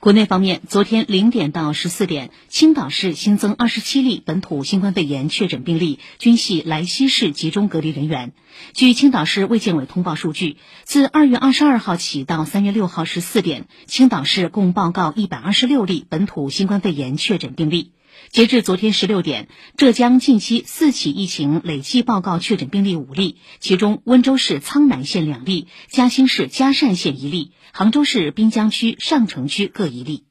国内方面，昨天零点到十四点，青岛市新增二十七例本土新冠肺炎确诊病例，均系莱西市集中隔离人员。据青岛市卫健委通报数据，自二月二十二号起到三月六号十四点，青岛市共报告一百二十六例本土新冠肺炎确诊病例。截至昨天十六点，浙江近期四起疫情累计报告确诊病例五例，其中温州市苍南县两例，嘉兴市嘉善县一例，杭州市滨江区上城区各一例。